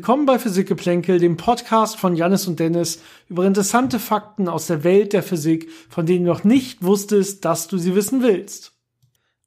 Willkommen bei Physikgeplänkel, dem Podcast von Jannis und Dennis über interessante Fakten aus der Welt der Physik, von denen du noch nicht wusstest, dass du sie wissen willst.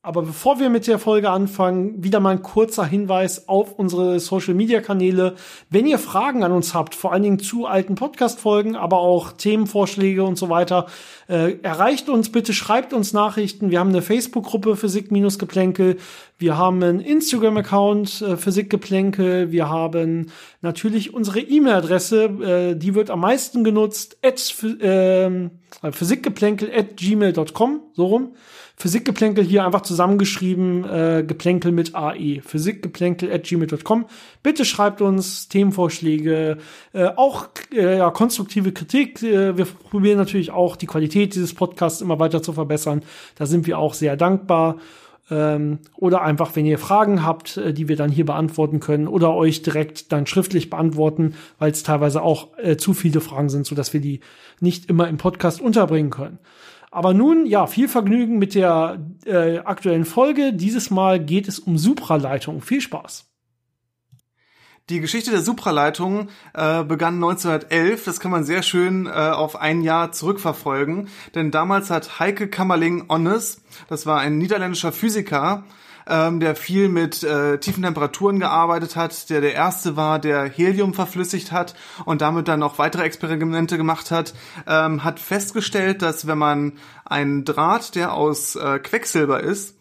Aber bevor wir mit der Folge anfangen, wieder mal ein kurzer Hinweis auf unsere Social Media Kanäle. Wenn ihr Fragen an uns habt, vor allen Dingen zu alten Podcast Folgen, aber auch Themenvorschläge und so weiter, äh, erreicht uns bitte, schreibt uns Nachrichten. Wir haben eine Facebook Gruppe Physik-Geplänkel. Wir haben einen Instagram Account äh, Physik-Geplänkel. Wir haben natürlich unsere E-Mail-Adresse, äh, die wird am meisten genutzt, at, äh, physikgeplänkel at gmail.com, so rum. Physikgeplänkel hier einfach zusammengeschrieben, äh, Geplänkel mit AE. Physikgeplänkel at gmail.com. Bitte schreibt uns Themenvorschläge, äh, auch äh, ja, konstruktive Kritik. Äh, wir probieren natürlich auch die Qualität dieses Podcasts immer weiter zu verbessern. Da sind wir auch sehr dankbar. Ähm, oder einfach, wenn ihr Fragen habt, äh, die wir dann hier beantworten können oder euch direkt dann schriftlich beantworten, weil es teilweise auch äh, zu viele Fragen sind, so dass wir die nicht immer im Podcast unterbringen können. Aber nun, ja, viel Vergnügen mit der äh, aktuellen Folge. Dieses Mal geht es um Supraleitung. Viel Spaß. Die Geschichte der Supraleitung äh, begann 1911. Das kann man sehr schön äh, auf ein Jahr zurückverfolgen. Denn damals hat Heike Kammerling-Onnes, das war ein niederländischer Physiker, ähm, der viel mit äh, tiefen Temperaturen gearbeitet hat, der der erste war, der Helium verflüssigt hat und damit dann noch weitere Experimente gemacht hat, ähm, hat festgestellt, dass wenn man einen Draht, der aus äh, Quecksilber ist,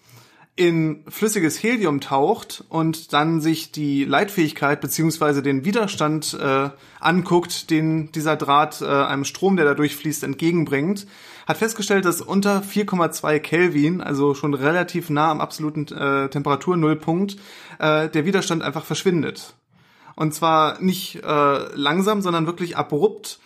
in flüssiges Helium taucht und dann sich die Leitfähigkeit beziehungsweise den Widerstand äh, anguckt, den dieser Draht äh, einem Strom, der da durchfließt, entgegenbringt, hat festgestellt, dass unter 4,2 Kelvin, also schon relativ nah am absoluten äh, Temperaturnullpunkt, äh, der Widerstand einfach verschwindet. Und zwar nicht äh, langsam, sondern wirklich abrupt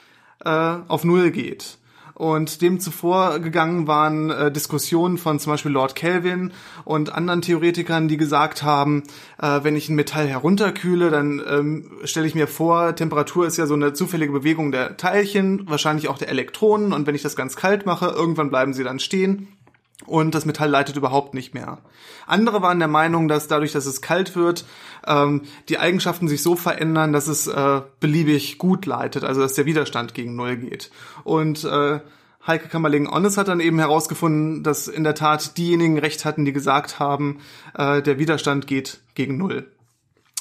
äh, auf Null geht. Und dem zuvor gegangen waren äh, Diskussionen von zum Beispiel Lord Kelvin und anderen Theoretikern, die gesagt haben, äh, wenn ich ein Metall herunterkühle, dann ähm, stelle ich mir vor, Temperatur ist ja so eine zufällige Bewegung der Teilchen, wahrscheinlich auch der Elektronen. Und wenn ich das ganz kalt mache, irgendwann bleiben sie dann stehen und das Metall leitet überhaupt nicht mehr. Andere waren der Meinung, dass dadurch, dass es kalt wird, ähm, die Eigenschaften sich so verändern, dass es äh, beliebig gut leitet, also dass der Widerstand gegen Null geht. Und äh, Heike Kammerlegen-Onnes hat dann eben herausgefunden, dass in der Tat diejenigen recht hatten, die gesagt haben, äh, der Widerstand geht gegen Null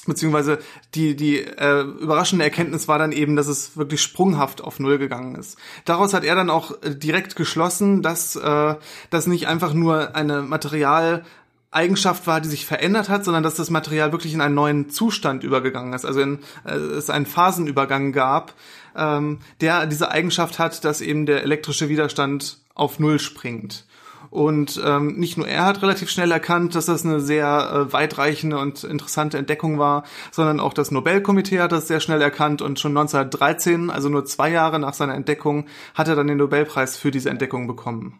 beziehungsweise die, die äh, überraschende Erkenntnis war dann eben, dass es wirklich sprunghaft auf Null gegangen ist. Daraus hat er dann auch äh, direkt geschlossen, dass äh, das nicht einfach nur eine Materialeigenschaft war, die sich verändert hat, sondern dass das Material wirklich in einen neuen Zustand übergegangen ist, also in, äh, es einen Phasenübergang gab, ähm, der diese Eigenschaft hat, dass eben der elektrische Widerstand auf Null springt. Und ähm, nicht nur er hat relativ schnell erkannt, dass das eine sehr äh, weitreichende und interessante Entdeckung war, sondern auch das Nobelkomitee hat das sehr schnell erkannt und schon 1913, also nur zwei Jahre nach seiner Entdeckung, hat er dann den Nobelpreis für diese Entdeckung bekommen.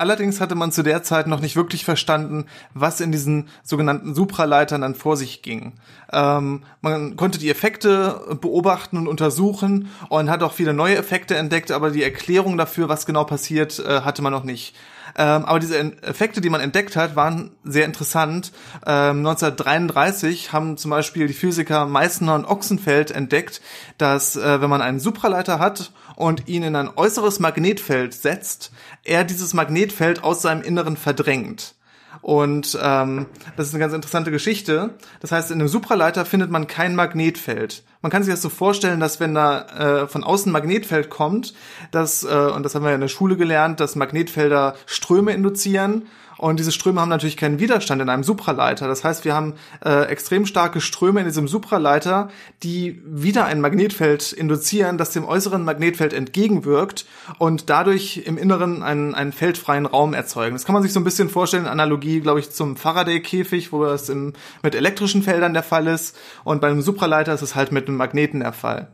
Allerdings hatte man zu der Zeit noch nicht wirklich verstanden, was in diesen sogenannten Supraleitern dann vor sich ging. Ähm, man konnte die Effekte beobachten und untersuchen und hat auch viele neue Effekte entdeckt, aber die Erklärung dafür, was genau passiert, äh, hatte man noch nicht. Ähm, aber diese Effekte, die man entdeckt hat, waren sehr interessant. Ähm, 1933 haben zum Beispiel die Physiker Meissner und Ochsenfeld entdeckt, dass äh, wenn man einen Supraleiter hat und ihn in ein äußeres Magnetfeld setzt, er dieses Magnetfeld aus seinem Inneren verdrängt. Und ähm, das ist eine ganz interessante Geschichte. Das heißt, in einem Supraleiter findet man kein Magnetfeld. Man kann sich das so vorstellen, dass wenn da äh, von außen Magnetfeld kommt, dass, äh, und das haben wir ja in der Schule gelernt, dass Magnetfelder Ströme induzieren und diese Ströme haben natürlich keinen Widerstand in einem Supraleiter. Das heißt, wir haben äh, extrem starke Ströme in diesem Supraleiter, die wieder ein Magnetfeld induzieren, das dem äußeren Magnetfeld entgegenwirkt und dadurch im Inneren einen, einen feldfreien Raum erzeugen. Das kann man sich so ein bisschen vorstellen, Analogie, glaube ich, zum Faraday-Käfig, wo das im, mit elektrischen Feldern der Fall ist. Und beim Supraleiter ist es halt mit einem Magneten der Fall.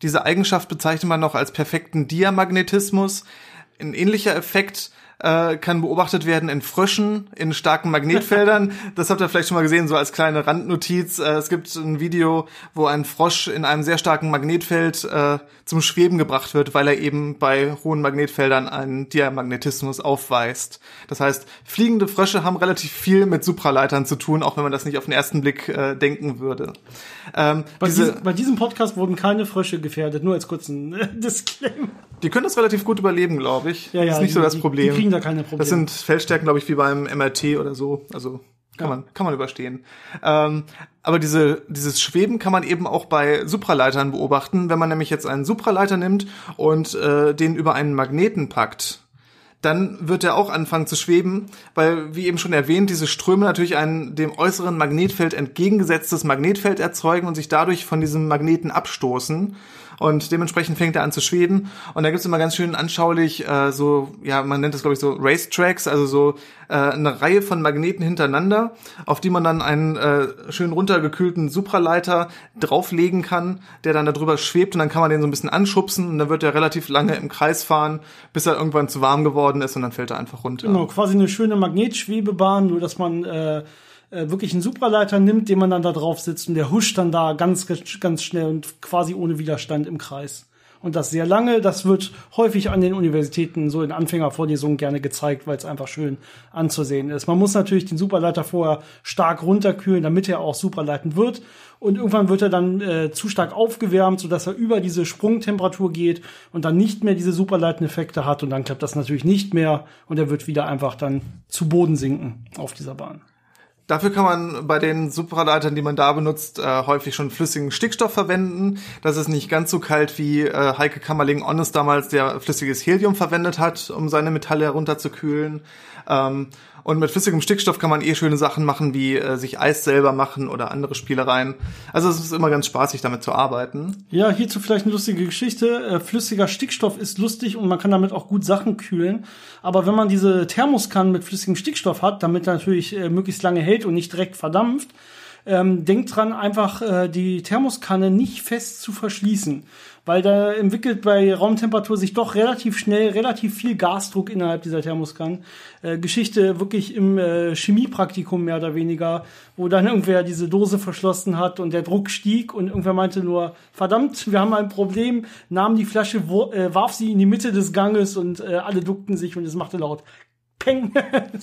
Diese Eigenschaft bezeichnet man noch als perfekten Diamagnetismus. Ein ähnlicher Effekt äh, kann beobachtet werden in Fröschen, in starken Magnetfeldern. das habt ihr vielleicht schon mal gesehen, so als kleine Randnotiz. Äh, es gibt ein Video, wo ein Frosch in einem sehr starken Magnetfeld äh, zum Schweben gebracht wird, weil er eben bei hohen Magnetfeldern einen Diamagnetismus aufweist. Das heißt, fliegende Frösche haben relativ viel mit Supraleitern zu tun, auch wenn man das nicht auf den ersten Blick äh, denken würde. Ähm, bei, diese, diesem, bei diesem Podcast wurden keine Frösche gefährdet, nur als kurzen Disclaimer. Die können das relativ gut überleben, glaube ich. Ja, ja, das ist nicht die, so das Problem. Da keine Probleme. Das sind Feldstärken, glaube ich, wie beim MRT oder so. Also kann ja. man kann man überstehen. Ähm, aber diese dieses Schweben kann man eben auch bei Supraleitern beobachten, wenn man nämlich jetzt einen Supraleiter nimmt und äh, den über einen Magneten packt dann wird er auch anfangen zu schweben, weil, wie eben schon erwähnt, diese Ströme natürlich ein dem äußeren Magnetfeld entgegengesetztes Magnetfeld erzeugen und sich dadurch von diesem Magneten abstoßen und dementsprechend fängt er an zu schweben. Und da gibt's immer ganz schön anschaulich äh, so, ja, man nennt das glaube ich so Racetracks, also so äh, eine Reihe von Magneten hintereinander, auf die man dann einen äh, schön runtergekühlten Supraleiter drauflegen kann, der dann darüber schwebt und dann kann man den so ein bisschen anschubsen und dann wird er relativ lange im Kreis fahren, bis er irgendwann zu warm geworden ist und dann fällt er einfach runter. Genau, quasi eine schöne Magnetschwebebahn, nur dass man äh äh, wirklich einen Supraleiter nimmt, den man dann da drauf sitzt und der huscht dann da ganz, ganz schnell und quasi ohne Widerstand im Kreis. Und das sehr lange, das wird häufig an den Universitäten so in Anfängervorlesungen gerne gezeigt, weil es einfach schön anzusehen ist. Man muss natürlich den Superleiter vorher stark runterkühlen, damit er auch superleitend wird. Und irgendwann wird er dann äh, zu stark aufgewärmt, sodass er über diese Sprungtemperatur geht und dann nicht mehr diese superleitenden Effekte hat. Und dann klappt das natürlich nicht mehr und er wird wieder einfach dann zu Boden sinken auf dieser Bahn. Dafür kann man bei den Supraleitern, die man da benutzt, äh, häufig schon flüssigen Stickstoff verwenden. Das ist nicht ganz so kalt wie äh, Heike Kammerling-Onnes damals, der flüssiges Helium verwendet hat, um seine Metalle herunterzukühlen. Ähm, und mit flüssigem Stickstoff kann man eh schöne Sachen machen, wie äh, sich Eis selber machen oder andere Spielereien. Also es ist immer ganz spaßig, damit zu arbeiten. Ja, hierzu vielleicht eine lustige Geschichte. Äh, flüssiger Stickstoff ist lustig und man kann damit auch gut Sachen kühlen. Aber wenn man diese Thermoskannen mit flüssigem Stickstoff hat, damit natürlich äh, möglichst lange hält und nicht direkt verdampft, ähm, denkt dran, einfach äh, die Thermoskanne nicht fest zu verschließen weil da entwickelt bei Raumtemperatur sich doch relativ schnell relativ viel Gasdruck innerhalb dieser Thermoskannen. Äh, Geschichte wirklich im äh, Chemiepraktikum mehr oder weniger, wo dann irgendwer diese Dose verschlossen hat und der Druck stieg und irgendwer meinte nur, verdammt, wir haben ein Problem, nahm die Flasche, wo, äh, warf sie in die Mitte des Ganges und äh, alle duckten sich und es machte laut Peng.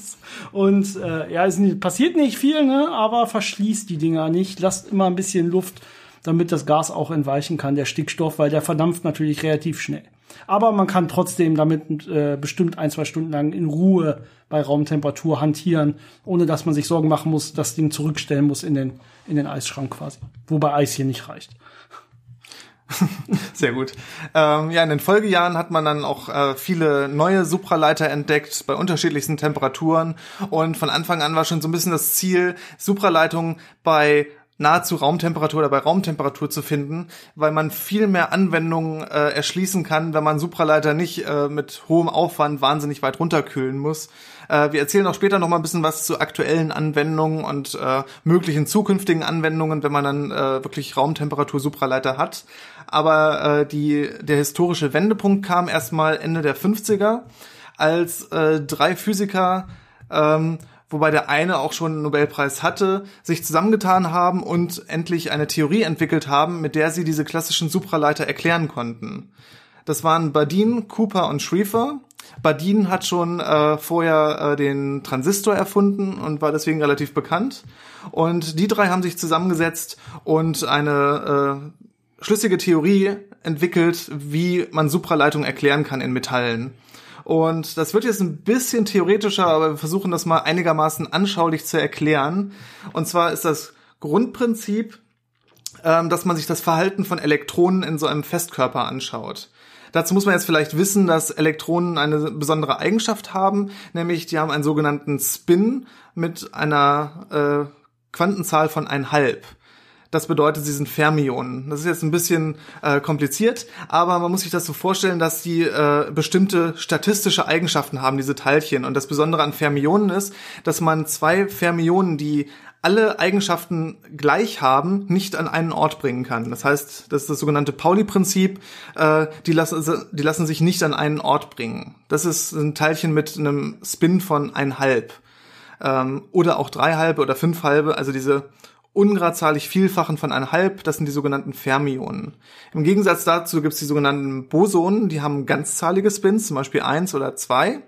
und äh, ja, es passiert nicht viel, ne? aber verschließt die Dinger nicht, lasst immer ein bisschen Luft damit das Gas auch entweichen kann, der Stickstoff, weil der verdampft natürlich relativ schnell. Aber man kann trotzdem damit äh, bestimmt ein, zwei Stunden lang in Ruhe bei Raumtemperatur hantieren, ohne dass man sich Sorgen machen muss, das Ding zurückstellen muss in den, in den Eisschrank quasi. Wobei Eis hier nicht reicht. Sehr gut. Ähm, ja, in den Folgejahren hat man dann auch äh, viele neue Supraleiter entdeckt bei unterschiedlichsten Temperaturen und von Anfang an war schon so ein bisschen das Ziel, Supraleitungen bei nahezu Raumtemperatur oder bei Raumtemperatur zu finden, weil man viel mehr Anwendungen äh, erschließen kann, wenn man Supraleiter nicht äh, mit hohem Aufwand wahnsinnig weit runterkühlen muss. Äh, wir erzählen auch später noch mal ein bisschen was zu aktuellen Anwendungen und äh, möglichen zukünftigen Anwendungen, wenn man dann äh, wirklich Raumtemperatur Supraleiter hat. Aber äh, die, der historische Wendepunkt kam erstmal Ende der 50er, als äh, drei Physiker ähm, wobei der eine auch schon einen Nobelpreis hatte, sich zusammengetan haben und endlich eine Theorie entwickelt haben, mit der sie diese klassischen Supraleiter erklären konnten. Das waren Badin, Cooper und Schrieffer. Badin hat schon äh, vorher äh, den Transistor erfunden und war deswegen relativ bekannt. Und die drei haben sich zusammengesetzt und eine äh, schlüssige Theorie entwickelt, wie man Supraleitungen erklären kann in Metallen. Und das wird jetzt ein bisschen theoretischer, aber wir versuchen das mal einigermaßen anschaulich zu erklären. Und zwar ist das Grundprinzip, ähm, dass man sich das Verhalten von Elektronen in so einem Festkörper anschaut. Dazu muss man jetzt vielleicht wissen, dass Elektronen eine besondere Eigenschaft haben, nämlich die haben einen sogenannten Spin mit einer äh, Quantenzahl von einhalb. Das bedeutet, sie sind Fermionen. Das ist jetzt ein bisschen äh, kompliziert, aber man muss sich das so vorstellen, dass die äh, bestimmte statistische Eigenschaften haben, diese Teilchen. Und das Besondere an Fermionen ist, dass man zwei Fermionen, die alle Eigenschaften gleich haben, nicht an einen Ort bringen kann. Das heißt, das ist das sogenannte Pauli-Prinzip, äh, die, lassen, die lassen sich nicht an einen Ort bringen. Das ist ein Teilchen mit einem Spin von ein halb. Ähm, oder auch drei halbe oder fünf halbe, also diese ungradzahlig Vielfachen von ein halb, das sind die sogenannten Fermionen. Im Gegensatz dazu gibt es die sogenannten Bosonen, die haben ganzzahlige Spins, zum Beispiel eins oder zwei.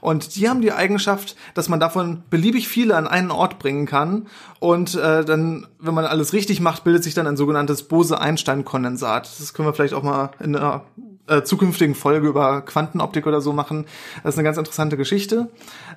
Und die haben die Eigenschaft, dass man davon beliebig viele an einen Ort bringen kann. Und äh, dann, wenn man alles richtig macht, bildet sich dann ein sogenanntes Bose-Einstein-Kondensat. Das können wir vielleicht auch mal in einer äh, zukünftigen Folge über Quantenoptik oder so machen. Das ist eine ganz interessante Geschichte.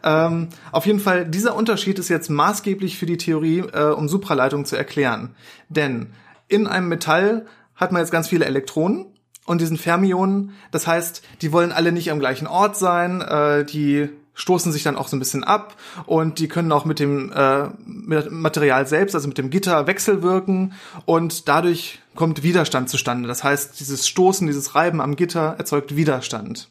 Ähm, auf jeden Fall, dieser Unterschied ist jetzt maßgeblich für die Theorie, äh, um Supraleitung zu erklären. Denn in einem Metall hat man jetzt ganz viele Elektronen und diesen Fermionen. Das heißt, die wollen alle nicht am gleichen Ort sein, äh, die stoßen sich dann auch so ein bisschen ab und die können auch mit dem äh, Material selbst, also mit dem Gitter wechselwirken und dadurch kommt Widerstand zustande. Das heißt, dieses Stoßen, dieses Reiben am Gitter erzeugt Widerstand.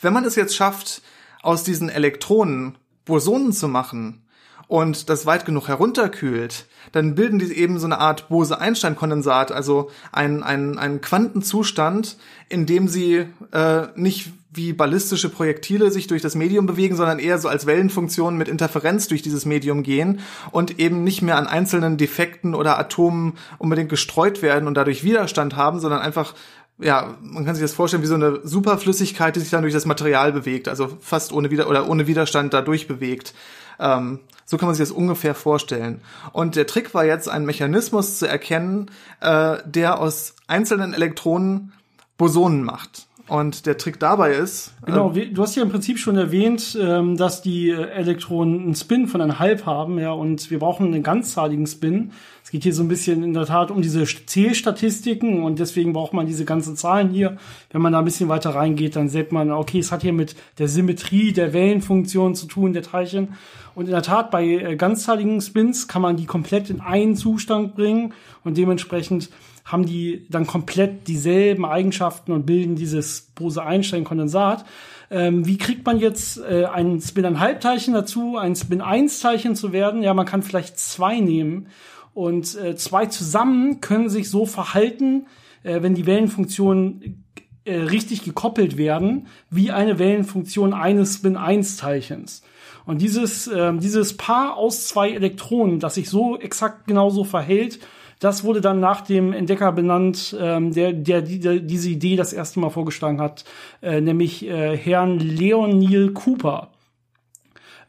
Wenn man es jetzt schafft, aus diesen Elektronen Bosonen zu machen, und das weit genug herunterkühlt, dann bilden die eben so eine Art Bose-Einstein-Kondensat, also ein, ein, ein Quantenzustand, in dem sie äh, nicht wie ballistische Projektile sich durch das Medium bewegen, sondern eher so als Wellenfunktion mit Interferenz durch dieses Medium gehen und eben nicht mehr an einzelnen Defekten oder Atomen unbedingt gestreut werden und dadurch Widerstand haben, sondern einfach ja, man kann sich das vorstellen wie so eine Superflüssigkeit, die sich dann durch das Material bewegt, also fast ohne Wider oder ohne Widerstand dadurch bewegt. Ähm, so kann man sich das ungefähr vorstellen. Und der Trick war jetzt, einen Mechanismus zu erkennen, äh, der aus einzelnen Elektronen Bosonen macht. Und der Trick dabei ist. Genau, äh, du hast ja im Prinzip schon erwähnt, ähm, dass die äh, Elektronen einen Spin von einem Halb haben, ja, und wir brauchen einen ganzzahligen Spin. Es geht hier so ein bisschen in der Tat um diese Zählstatistiken und deswegen braucht man diese ganzen Zahlen hier. Wenn man da ein bisschen weiter reingeht, dann sieht man, okay, es hat hier mit der Symmetrie der Wellenfunktion zu tun, der Teilchen. Und in der Tat, bei äh, ganzzahligen Spins kann man die komplett in einen Zustand bringen und dementsprechend haben die dann komplett dieselben Eigenschaften und bilden dieses Bose-Einstein-Kondensat. Ähm, wie kriegt man jetzt äh, ein Spin-1-Halbteilchen dazu, ein Spin-1-Teilchen zu werden? Ja, man kann vielleicht zwei nehmen und äh, zwei zusammen können sich so verhalten, äh, wenn die Wellenfunktionen äh, richtig gekoppelt werden, wie eine Wellenfunktion eines Spin-1-Teilchens. Und dieses, äh, dieses Paar aus zwei Elektronen, das sich so exakt genauso verhält, das wurde dann nach dem Entdecker benannt, ähm, der, der, der diese Idee das erste Mal vorgeschlagen hat, äh, nämlich äh, Herrn Leonil Cooper.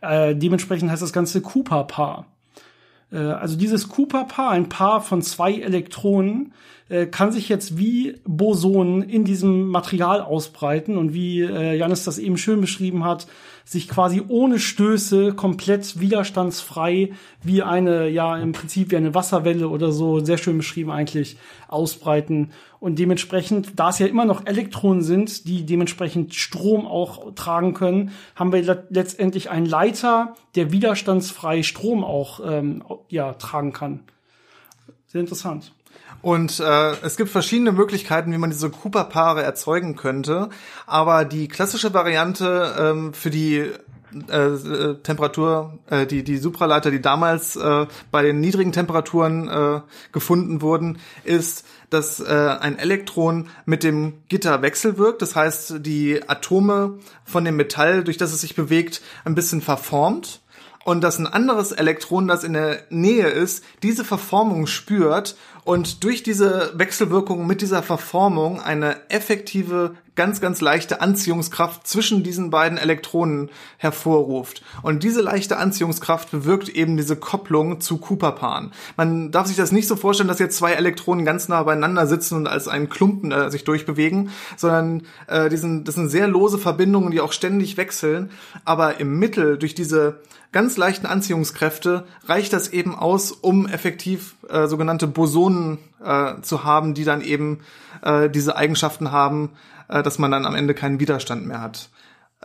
Äh, dementsprechend heißt das Ganze Cooper-Paar. Äh, also dieses Cooper-Paar, ein Paar von zwei Elektronen, äh, kann sich jetzt wie Bosonen in diesem Material ausbreiten und wie äh, Janis das eben schön beschrieben hat, sich quasi ohne Stöße komplett widerstandsfrei wie eine, ja, im Prinzip wie eine Wasserwelle oder so, sehr schön beschrieben eigentlich, ausbreiten. Und dementsprechend, da es ja immer noch Elektronen sind, die dementsprechend Strom auch tragen können, haben wir letztendlich einen Leiter, der widerstandsfrei Strom auch ähm, ja, tragen kann. Sehr interessant. Und äh, es gibt verschiedene Möglichkeiten, wie man diese Cooper-Paare erzeugen könnte. Aber die klassische Variante ähm, für die äh, Temperatur, äh, die, die Supraleiter, die damals äh, bei den niedrigen Temperaturen äh, gefunden wurden, ist, dass äh, ein Elektron mit dem Gitter wechselwirkt. Das heißt, die Atome von dem Metall, durch das es sich bewegt, ein bisschen verformt und dass ein anderes Elektron, das in der Nähe ist, diese Verformung spürt und durch diese Wechselwirkung mit dieser Verformung eine effektive, ganz, ganz leichte Anziehungskraft zwischen diesen beiden Elektronen hervorruft. Und diese leichte Anziehungskraft bewirkt eben diese Kopplung zu Cooper-Paaren. Man darf sich das nicht so vorstellen, dass jetzt zwei Elektronen ganz nah beieinander sitzen und als einen Klumpen äh, sich durchbewegen, sondern äh, die sind, das sind sehr lose Verbindungen, die auch ständig wechseln. Aber im Mittel durch diese ganz leichten Anziehungskräfte reicht das eben aus, um effektiv äh, sogenannte Bosonen äh, zu haben, die dann eben äh, diese Eigenschaften haben, äh, dass man dann am Ende keinen Widerstand mehr hat.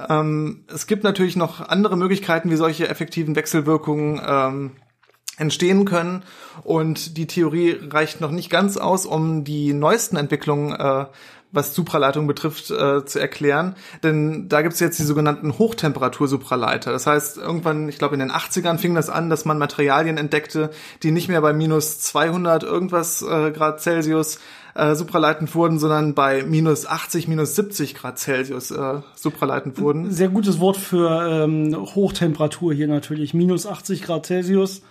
Ähm, es gibt natürlich noch andere Möglichkeiten, wie solche effektiven Wechselwirkungen ähm, entstehen können. Und die Theorie reicht noch nicht ganz aus, um die neuesten Entwicklungen äh, was Supraleitung betrifft, äh, zu erklären. Denn da gibt's jetzt die sogenannten Hochtemperatur-Supraleiter. Das heißt, irgendwann, ich glaube in den 80ern fing das an, dass man Materialien entdeckte, die nicht mehr bei minus 200 irgendwas äh, Grad Celsius äh, supraleitend wurden, sondern bei minus 80, minus 70 Grad Celsius äh, supraleitend wurden. Sehr gutes Wort für ähm, Hochtemperatur hier natürlich. Minus 80 Grad Celsius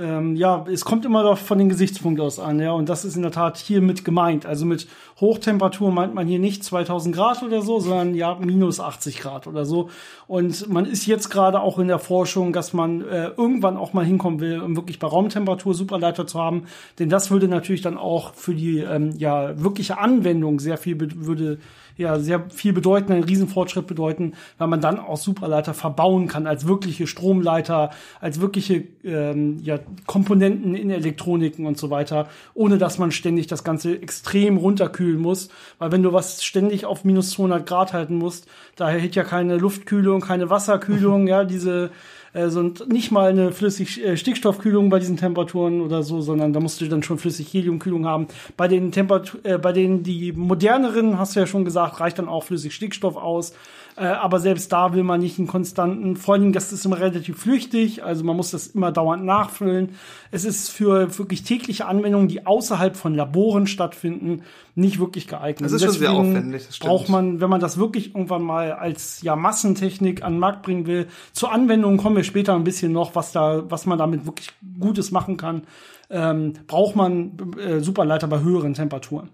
ähm, ja, es kommt immer doch von den Gesichtspunkten aus an, ja, und das ist in der Tat hier mit gemeint. Also mit Hochtemperatur meint man hier nicht 2000 Grad oder so, sondern ja minus 80 Grad oder so. Und man ist jetzt gerade auch in der Forschung, dass man äh, irgendwann auch mal hinkommen will, um wirklich bei Raumtemperatur Superleiter zu haben, denn das würde natürlich dann auch für die ähm, ja wirkliche Anwendung sehr viel würde ja sehr viel bedeuten, einen Riesenfortschritt bedeuten, weil man dann auch Superleiter verbauen kann als wirkliche Stromleiter, als wirkliche ähm, ja, Komponenten in Elektroniken und so weiter, ohne dass man ständig das Ganze extrem runterkühlen muss. Weil wenn du was ständig auf minus 200 Grad halten musst, daher hält ja keine Luftkühlung, keine Wasserkühlung, ja, diese also nicht mal eine flüssig äh, Stickstoffkühlung bei diesen Temperaturen oder so, sondern da musst du dann schon flüssig Heliumkühlung haben. Bei den Temperatur, äh, bei denen die moderneren, hast du ja schon gesagt, reicht dann auch flüssig Stickstoff aus. Äh, aber selbst da will man nicht einen konstanten, vor allem das ist immer relativ flüchtig, also man muss das immer dauernd nachfüllen. Es ist für wirklich tägliche Anwendungen, die außerhalb von Laboren stattfinden, nicht wirklich geeignet. Das ist schon sehr aufwendig. Das braucht man, wenn man das wirklich irgendwann mal als ja Massentechnik an den Markt bringen will, zur Anwendung kommen wir später ein bisschen noch, was da, was man damit wirklich Gutes machen kann. Ähm, braucht man äh, Superleiter bei höheren Temperaturen.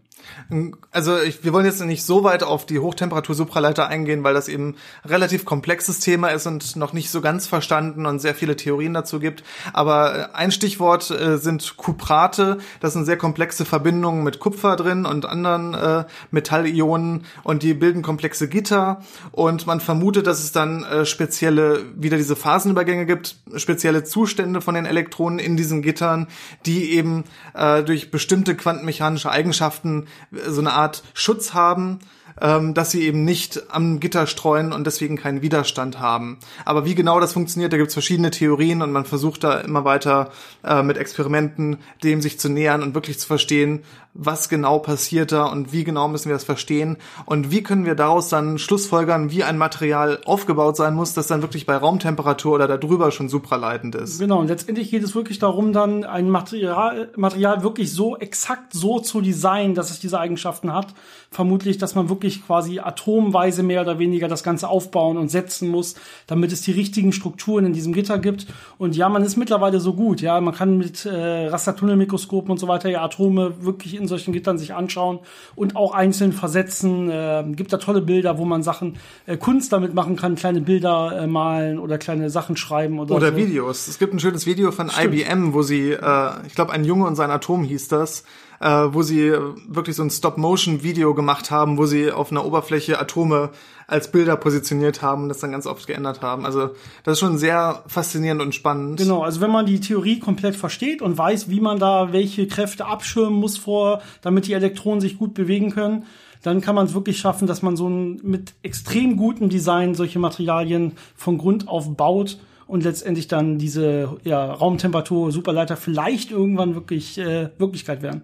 Also ich, wir wollen jetzt nicht so weit auf die Hochtemperatur-Supraleiter eingehen, weil das eben relativ komplexes Thema ist und noch nicht so ganz verstanden und sehr viele Theorien dazu gibt. Aber äh, ein Stichwort äh, sind Kuprate. Das sind sehr komplexe Verbindungen mit Kupfer drin und anderen äh, Metallionen und die bilden komplexe Gitter. Und man vermutet, dass es dann äh, spezielle, wieder diese Phasenübergänge gibt, spezielle Zustände von den Elektronen in diesen Gittern, die eben äh, durch bestimmte quantenmechanische Eigenschaften so eine Art Schutz haben, ähm, dass sie eben nicht am Gitter streuen und deswegen keinen Widerstand haben. Aber wie genau das funktioniert, da gibt es verschiedene Theorien und man versucht da immer weiter äh, mit Experimenten dem sich zu nähern und wirklich zu verstehen, was genau passiert da und wie genau müssen wir das verstehen und wie können wir daraus dann Schlussfolgern, wie ein Material aufgebaut sein muss, das dann wirklich bei Raumtemperatur oder darüber schon supraleitend ist. Genau, und letztendlich geht es wirklich darum, dann ein Material, Material wirklich so exakt so zu designen, dass es diese Eigenschaften hat. Vermutlich, dass man wirklich quasi atomweise mehr oder weniger das Ganze aufbauen und setzen muss, damit es die richtigen Strukturen in diesem Gitter gibt. Und ja, man ist mittlerweile so gut, ja, man kann mit äh, Rastertunnelmikroskopen und so weiter ja Atome wirklich in in solchen Gittern sich anschauen und auch einzeln versetzen. Äh, gibt da tolle Bilder, wo man Sachen äh, Kunst damit machen kann, kleine Bilder äh, malen oder kleine Sachen schreiben oder oder so. Videos. Es gibt ein schönes Video von Stimmt. IBM, wo sie, äh, ich glaube, ein Junge und sein Atom hieß das äh, wo sie wirklich so ein Stop-Motion-Video gemacht haben, wo sie auf einer Oberfläche Atome als Bilder positioniert haben und das dann ganz oft geändert haben. Also das ist schon sehr faszinierend und spannend. Genau, also wenn man die Theorie komplett versteht und weiß, wie man da welche Kräfte abschirmen muss vor, damit die Elektronen sich gut bewegen können, dann kann man es wirklich schaffen, dass man so ein, mit extrem gutem Design solche Materialien von Grund auf baut und letztendlich dann diese ja, Raumtemperatur Superleiter vielleicht irgendwann wirklich äh, Wirklichkeit werden.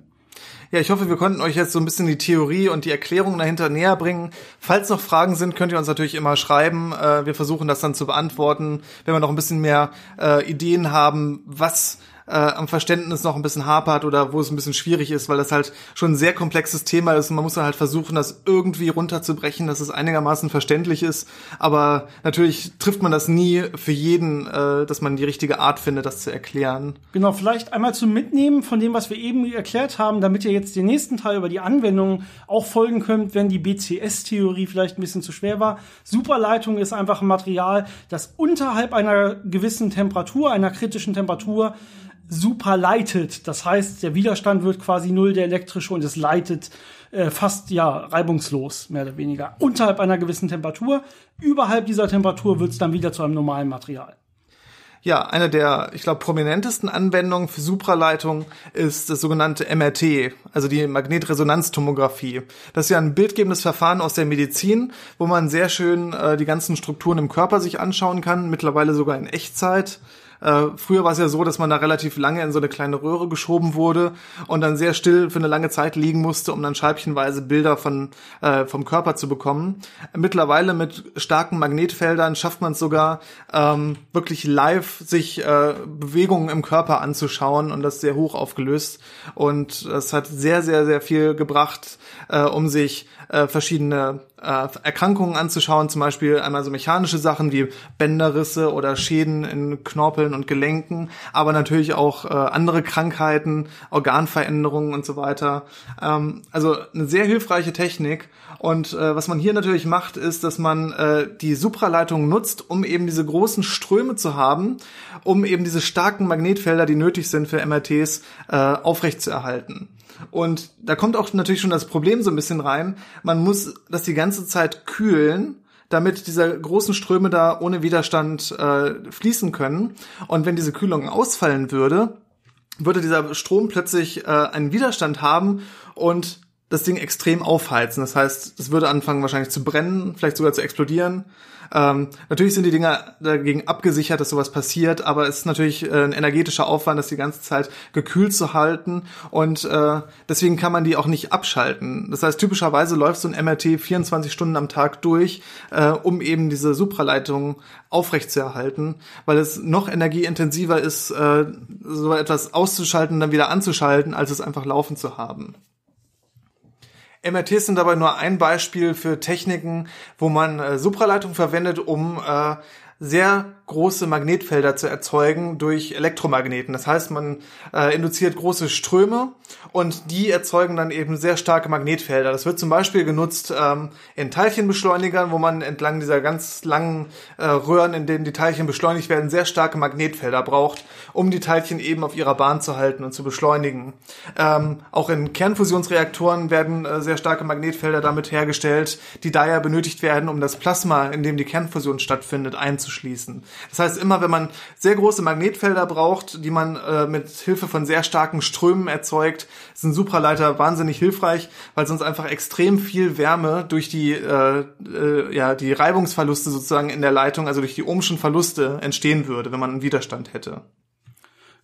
Ja, ich hoffe, wir konnten euch jetzt so ein bisschen die Theorie und die Erklärung dahinter näher bringen. Falls noch Fragen sind, könnt ihr uns natürlich immer schreiben. Äh, wir versuchen das dann zu beantworten. Wenn wir noch ein bisschen mehr äh, Ideen haben, was äh, am Verständnis noch ein bisschen hapert oder wo es ein bisschen schwierig ist, weil das halt schon ein sehr komplexes Thema ist und man muss dann halt versuchen, das irgendwie runterzubrechen, dass es einigermaßen verständlich ist. Aber natürlich trifft man das nie für jeden, äh, dass man die richtige Art findet, das zu erklären. Genau, vielleicht einmal zum Mitnehmen von dem, was wir eben erklärt haben, damit ihr jetzt den nächsten Teil über die Anwendung auch folgen könnt, wenn die BCS-Theorie vielleicht ein bisschen zu schwer war. Superleitung ist einfach ein Material, das unterhalb einer gewissen Temperatur, einer kritischen Temperatur, super leitet. Das heißt, der Widerstand wird quasi null, der elektrische, und es leitet äh, fast ja reibungslos, mehr oder weniger, unterhalb einer gewissen Temperatur. Überhalb dieser Temperatur wird es dann wieder zu einem normalen Material. Ja, eine der, ich glaube, prominentesten Anwendungen für Supraleitung ist das sogenannte MRT, also die Magnetresonanztomographie. Das ist ja ein bildgebendes Verfahren aus der Medizin, wo man sehr schön äh, die ganzen Strukturen im Körper sich anschauen kann, mittlerweile sogar in Echtzeit Äh, früher war es ja so, dass man da relativ lange in so eine kleine Röhre geschoben wurde und dann sehr still für eine lange Zeit liegen musste, um dann scheibchenweise Bilder von, äh, vom Körper zu bekommen. Mittlerweile mit starken Magnetfeldern schafft man es sogar, ähm, wirklich live sich äh, Bewegungen im Körper anzuschauen und das sehr hoch aufgelöst. Und das hat sehr, sehr, sehr viel gebracht, äh, um sich äh, verschiedene äh, Erkrankungen anzuschauen, zum Beispiel einmal so mechanische Sachen wie Bänderrisse oder Schäden in Knorpeln und Gelenken, aber natürlich auch äh, andere Krankheiten, Organveränderungen und so weiter. Ähm, also eine sehr hilfreiche Technik. Und äh, was man hier natürlich macht, ist, dass man äh, die Supraleitung nutzt, um eben diese großen Ströme zu haben, um eben diese starken Magnetfelder, die nötig sind für MRTs, äh, aufrechtzuerhalten. Und da kommt auch natürlich schon das Problem so ein bisschen rein. Man muss das die ganze Zeit kühlen, damit diese großen Ströme da ohne Widerstand äh, fließen können. Und wenn diese Kühlung ausfallen würde, würde dieser Strom plötzlich äh, einen Widerstand haben und das Ding extrem aufheizen. Das heißt, es würde anfangen wahrscheinlich zu brennen, vielleicht sogar zu explodieren. Ähm, natürlich sind die Dinger dagegen abgesichert, dass sowas passiert, aber es ist natürlich äh, ein energetischer Aufwand, das die ganze Zeit gekühlt zu halten und äh, deswegen kann man die auch nicht abschalten. Das heißt, typischerweise läuft so ein MRT 24 Stunden am Tag durch, äh, um eben diese Supraleitung aufrechtzuerhalten, weil es noch energieintensiver ist, äh, so etwas auszuschalten und dann wieder anzuschalten, als es einfach laufen zu haben. MRTs sind dabei nur ein Beispiel für Techniken, wo man äh, Supraleitung verwendet, um äh, sehr große Magnetfelder zu erzeugen durch Elektromagneten. Das heißt, man äh, induziert große Ströme und die erzeugen dann eben sehr starke Magnetfelder. Das wird zum Beispiel genutzt ähm, in Teilchenbeschleunigern, wo man entlang dieser ganz langen äh, Röhren, in denen die Teilchen beschleunigt werden, sehr starke Magnetfelder braucht, um die Teilchen eben auf ihrer Bahn zu halten und zu beschleunigen. Ähm, auch in Kernfusionsreaktoren werden äh, sehr starke Magnetfelder damit hergestellt, die daher benötigt werden, um das Plasma, in dem die Kernfusion stattfindet, einzuschließen. Das heißt, immer wenn man sehr große Magnetfelder braucht, die man äh, mit Hilfe von sehr starken Strömen erzeugt, sind Supraleiter wahnsinnig hilfreich, weil sonst einfach extrem viel Wärme durch die äh, äh, ja die Reibungsverluste sozusagen in der Leitung, also durch die ohmschen Verluste entstehen würde, wenn man einen Widerstand hätte.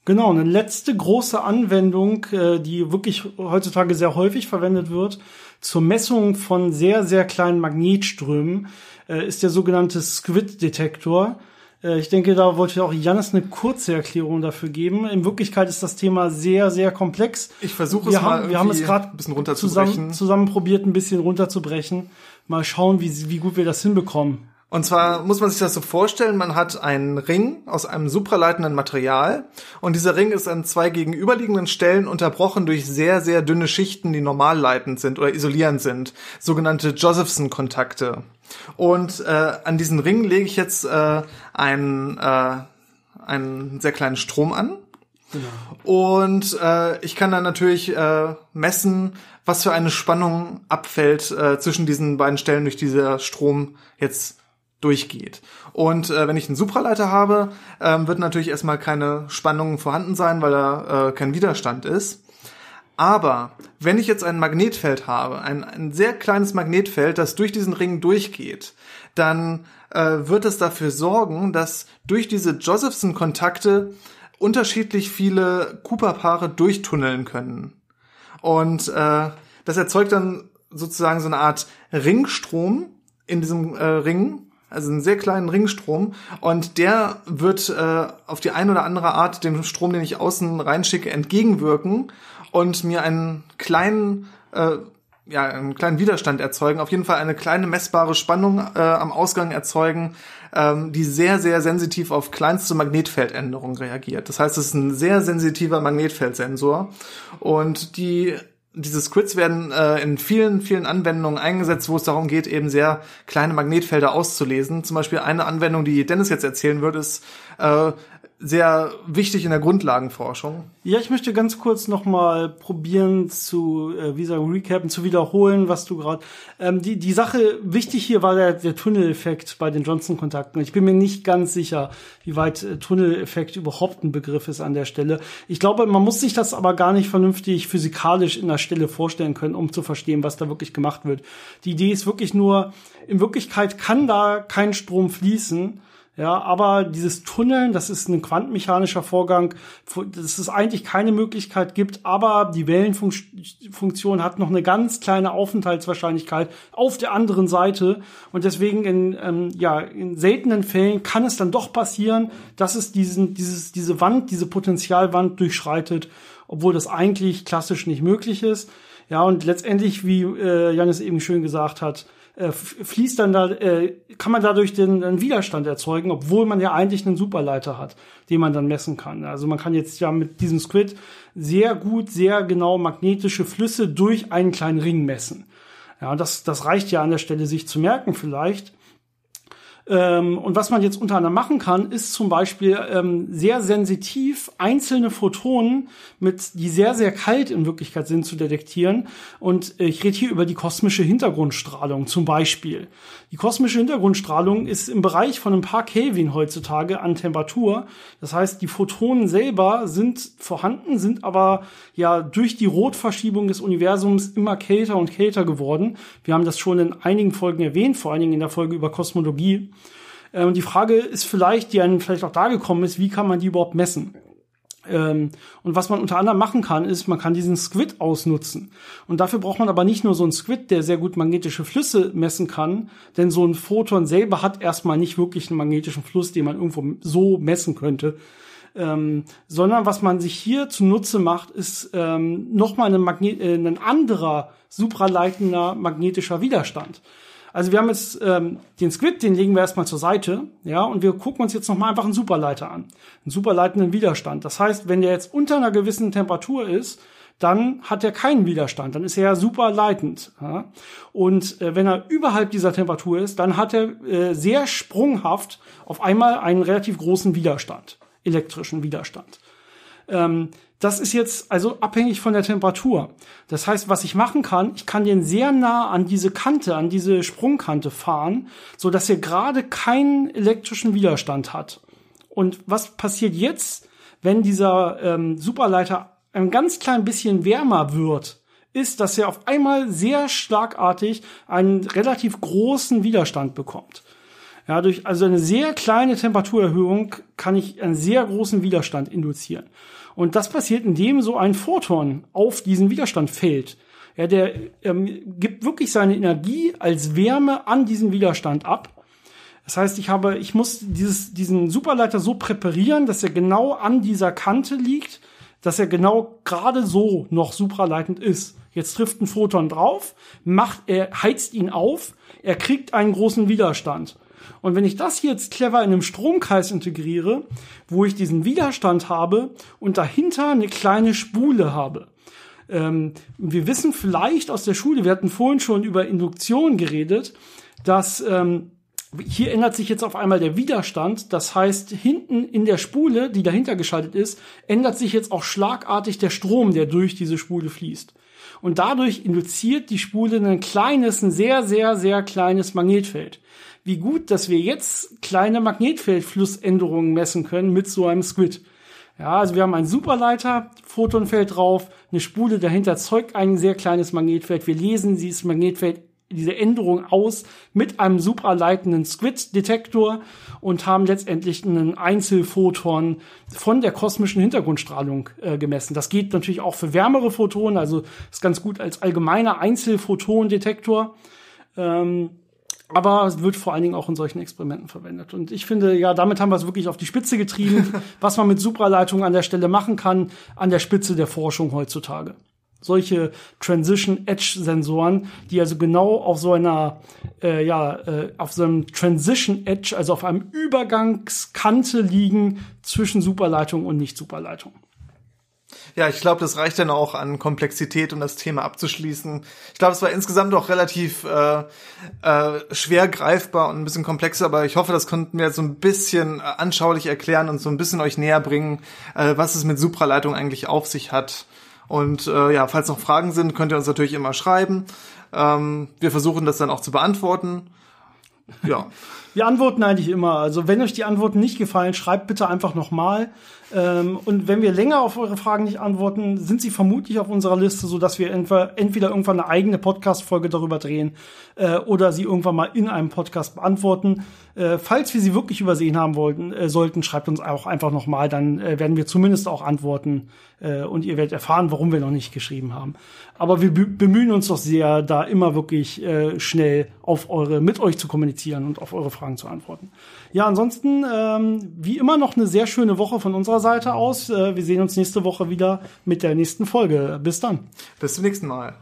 Genau, eine letzte große Anwendung, äh, die wirklich heutzutage sehr häufig verwendet wird, zur Messung von sehr, sehr kleinen Magnetströmen, äh, ist der sogenannte Squid-Detektor. Äh, ich denke, da wollte auch Janis eine kurze Erklärung dafür geben. In Wirklichkeit ist das Thema sehr, sehr komplex. Ich versuche es wir mal haben, wir haben es gerade ein bisschen runterzubrechen. Zusammen, zusammen probiert, ein bisschen runterzubrechen. Mal schauen, wie, wie gut wir das hinbekommen. Und zwar muss man sich das so vorstellen, man hat einen Ring aus einem supraleitenden Material und dieser Ring ist an zwei gegenüberliegenden Stellen unterbrochen durch sehr, sehr dünne Schichten, die normal leitend sind oder isolierend sind, sogenannte Josephson-Kontakte. Und äh, an diesen Ring lege ich jetzt äh, einen, äh, einen sehr kleinen Strom an. Genau. Und äh, ich kann dann natürlich äh, messen, was für eine Spannung abfällt äh, zwischen diesen beiden Stellen, durch dieser Strom jetzt durchgeht. Und äh, wenn ich einen Supraleiter habe, ähm, wird natürlich erstmal keine Spannung vorhanden sein, weil da äh, kein Widerstand ist. Aber wenn ich jetzt ein Magnetfeld habe, ein, ein sehr kleines Magnetfeld, das durch diesen Ring durchgeht, dann äh, wird es dafür sorgen, dass durch diese Josephson-Kontakte unterschiedlich viele Cooper-Paare durchtunneln können. Und äh, das erzeugt dann sozusagen so eine Art Ringstrom in diesem äh, Ring, also einen sehr kleinen Ringstrom. Und der wird äh, auf die eine oder andere Art dem Strom, den ich außen reinschicke, entgegenwirken und mir einen kleinen äh, ja, einen kleinen Widerstand erzeugen, auf jeden Fall eine kleine messbare Spannung äh, am Ausgang erzeugen, ähm, die sehr, sehr sensitiv auf kleinste Magnetfeldänderungen reagiert. Das heißt, es ist ein sehr sensitiver Magnetfeldsensor. Und die diese Squids werden äh, in vielen, vielen Anwendungen eingesetzt, wo es darum geht, eben sehr kleine Magnetfelder auszulesen. Zum Beispiel eine Anwendung, die Dennis jetzt erzählen wird, ist äh, sehr wichtig in der Grundlagenforschung. Ja, ich möchte ganz kurz noch mal probieren zu, äh, wie sagen, recappen, zu wiederholen, was du gerade. Ähm, die die Sache wichtig hier war der, der Tunneleffekt bei den Johnson-Kontakten. Ich bin mir nicht ganz sicher, wie weit äh, Tunneleffekt überhaupt ein Begriff ist an der Stelle. Ich glaube, man muss sich das aber gar nicht vernünftig physikalisch in der Stelle vorstellen können, um zu verstehen, was da wirklich gemacht wird. Die Idee ist wirklich nur, in Wirklichkeit kann da kein Strom fließen Ja, aber dieses Tunneln, das ist ein quantenmechanischer Vorgang, dass es eigentlich keine Möglichkeit gibt, aber die Wellenfunktion hat noch eine ganz kleine Aufenthaltswahrscheinlichkeit auf der anderen Seite und deswegen in, ähm, ja, in seltenen Fällen kann es dann doch passieren, dass es diesen, dieses, diese Wand, diese Potenzialwand durchschreitet, obwohl das eigentlich klassisch nicht möglich ist. Ja, und letztendlich, wie äh, Janis eben schön gesagt hat, äh, fließt dann da, äh, kann man dadurch den, den Widerstand erzeugen, obwohl man ja eigentlich einen Superleiter hat, den man dann messen kann. Also man kann jetzt ja mit diesem Squid sehr gut, sehr genau magnetische Flüsse durch einen kleinen Ring messen. Ja, das, das reicht ja an der Stelle, sich zu merken vielleicht. Ähm, und was man jetzt unter anderem machen kann, ist zum Beispiel ähm, sehr sensitiv einzelne Photonen, mit, die sehr, sehr kalt in Wirklichkeit sind, zu detektieren. Und ich rede hier über die kosmische Hintergrundstrahlung zum Beispiel. Die kosmische Hintergrundstrahlung ist im Bereich von ein paar Kelvin heutzutage an Temperatur. Das heißt, die Photonen selber sind vorhanden, sind aber ja durch die Rotverschiebung des Universums immer kälter und kälter geworden. Wir haben das schon in einigen Folgen erwähnt, vor allen Dingen in der Folge über Kosmologie. Und die Frage ist vielleicht, die einem vielleicht auch da gekommen ist, wie kann man die überhaupt messen? Ähm, und was man unter anderem machen kann, ist, man kann diesen Squid ausnutzen. Und dafür braucht man aber nicht nur so einen Squid, der sehr gut magnetische Flüsse messen kann, denn so ein Photon selber hat erstmal nicht wirklich einen magnetischen Fluss, den man irgendwo so messen könnte. Ähm, sondern was man sich hier zunutze macht, ist ähm, nochmal ein, äh, ein anderer supraleitender magnetischer Widerstand. Also wir haben jetzt ähm, den Squid, den legen wir erstmal zur Seite, ja, und wir gucken uns jetzt nochmal einfach einen Superleiter an, einen superleitenden Widerstand. Das heißt, wenn der jetzt unter einer gewissen Temperatur ist, dann hat er keinen Widerstand, dann ist er ja super. Ja? Und äh, wenn er überhalb dieser Temperatur ist, dann hat er äh, sehr sprunghaft auf einmal einen relativ großen Widerstand, elektrischen Widerstand. Ähm, das ist jetzt also abhängig von der Temperatur. Das heißt, was ich machen kann, ich kann den sehr nah an diese Kante, an diese Sprungkante fahren, so dass er gerade keinen elektrischen Widerstand hat. Und was passiert jetzt, wenn dieser ähm, Superleiter ein ganz klein bisschen wärmer wird? ist, dass er auf einmal sehr schlagartig einen relativ großen Widerstand bekommt. Ja, durch also eine sehr kleine Temperaturerhöhung kann ich einen sehr großen Widerstand induzieren. Und das passiert, indem so ein Photon auf diesen Widerstand fällt. Ja, der ähm, gibt wirklich seine Energie als Wärme an diesen Widerstand ab. Das heißt, ich habe, ich muss dieses, diesen Superleiter so präparieren, dass er genau an dieser Kante liegt, dass er genau gerade so noch supraleitend ist. Jetzt trifft ein Photon drauf, macht, er heizt ihn auf, er kriegt einen großen Widerstand. Und wenn ich das jetzt clever in einem Stromkreis integriere, wo ich diesen Widerstand habe und dahinter eine kleine Spule habe, ähm, wir wissen vielleicht aus der Schule, wir hatten vorhin schon über Induktion geredet, dass ähm, hier ändert sich jetzt auf einmal der Widerstand. Das heißt, hinten in der Spule, die dahinter geschaltet ist, ändert sich jetzt auch schlagartig der Strom, der durch diese Spule fließt. Und dadurch induziert die Spule ein kleines, ein sehr, sehr, sehr kleines Magnetfeld wie gut, dass wir jetzt kleine Magnetfeldflussänderungen messen können mit so einem Squid. Ja, also wir haben einen Superleiter, Photonfeld drauf, eine Spule dahinter zeugt ein sehr kleines Magnetfeld. Wir lesen dieses Magnetfeld, diese Änderung aus mit einem supraleitenden Squid-Detektor und haben letztendlich einen Einzelphoton von der kosmischen Hintergrundstrahlung äh, gemessen. Das geht natürlich auch für wärmere Photonen, also ist ganz gut als allgemeiner Einzelphotondetektor. Ähm, aber es wird vor allen Dingen auch in solchen Experimenten verwendet. Und ich finde, ja, damit haben wir es wirklich auf die Spitze getrieben, was man mit Supraleitungen an der Stelle machen kann, an der Spitze der Forschung heutzutage. Solche Transition Edge Sensoren, die also genau auf so einer, äh, ja, äh, auf so einem Transition Edge, also auf einem Übergangskante liegen zwischen Superleitung und Nicht-Superleitung. Ja, ich glaube, das reicht dann auch an Komplexität, um das Thema abzuschließen. Ich glaube, es war insgesamt auch relativ äh, äh, schwer greifbar und ein bisschen komplexer, aber ich hoffe, das konnten wir so ein bisschen äh, anschaulich erklären und so ein bisschen euch näher bringen, äh, was es mit Supraleitung eigentlich auf sich hat. Und äh, ja, falls noch Fragen sind, könnt ihr uns natürlich immer schreiben. Ähm, wir versuchen das dann auch zu beantworten. Ja. Wir antworten eigentlich immer. Also wenn euch die Antworten nicht gefallen, schreibt bitte einfach nochmal. Ähm, und wenn wir länger auf eure Fragen nicht antworten, sind sie vermutlich auf unserer Liste, so dass wir entweder irgendwann eine eigene Podcast-Folge darüber drehen äh, oder sie irgendwann mal in einem Podcast beantworten. Äh, falls wir sie wirklich übersehen haben wollten, äh, sollten, schreibt uns auch einfach nochmal, dann äh, werden wir zumindest auch antworten äh, und ihr werdet erfahren, warum wir noch nicht geschrieben haben. Aber wir bemühen uns doch sehr, da immer wirklich äh, schnell auf eure, mit euch zu kommunizieren und auf eure Fragen zu antworten. Ja, ansonsten, ähm, wie immer noch eine sehr schöne Woche von unserer Seite aus. Äh, wir sehen uns nächste Woche wieder mit der nächsten Folge. Bis dann. Bis zum nächsten Mal.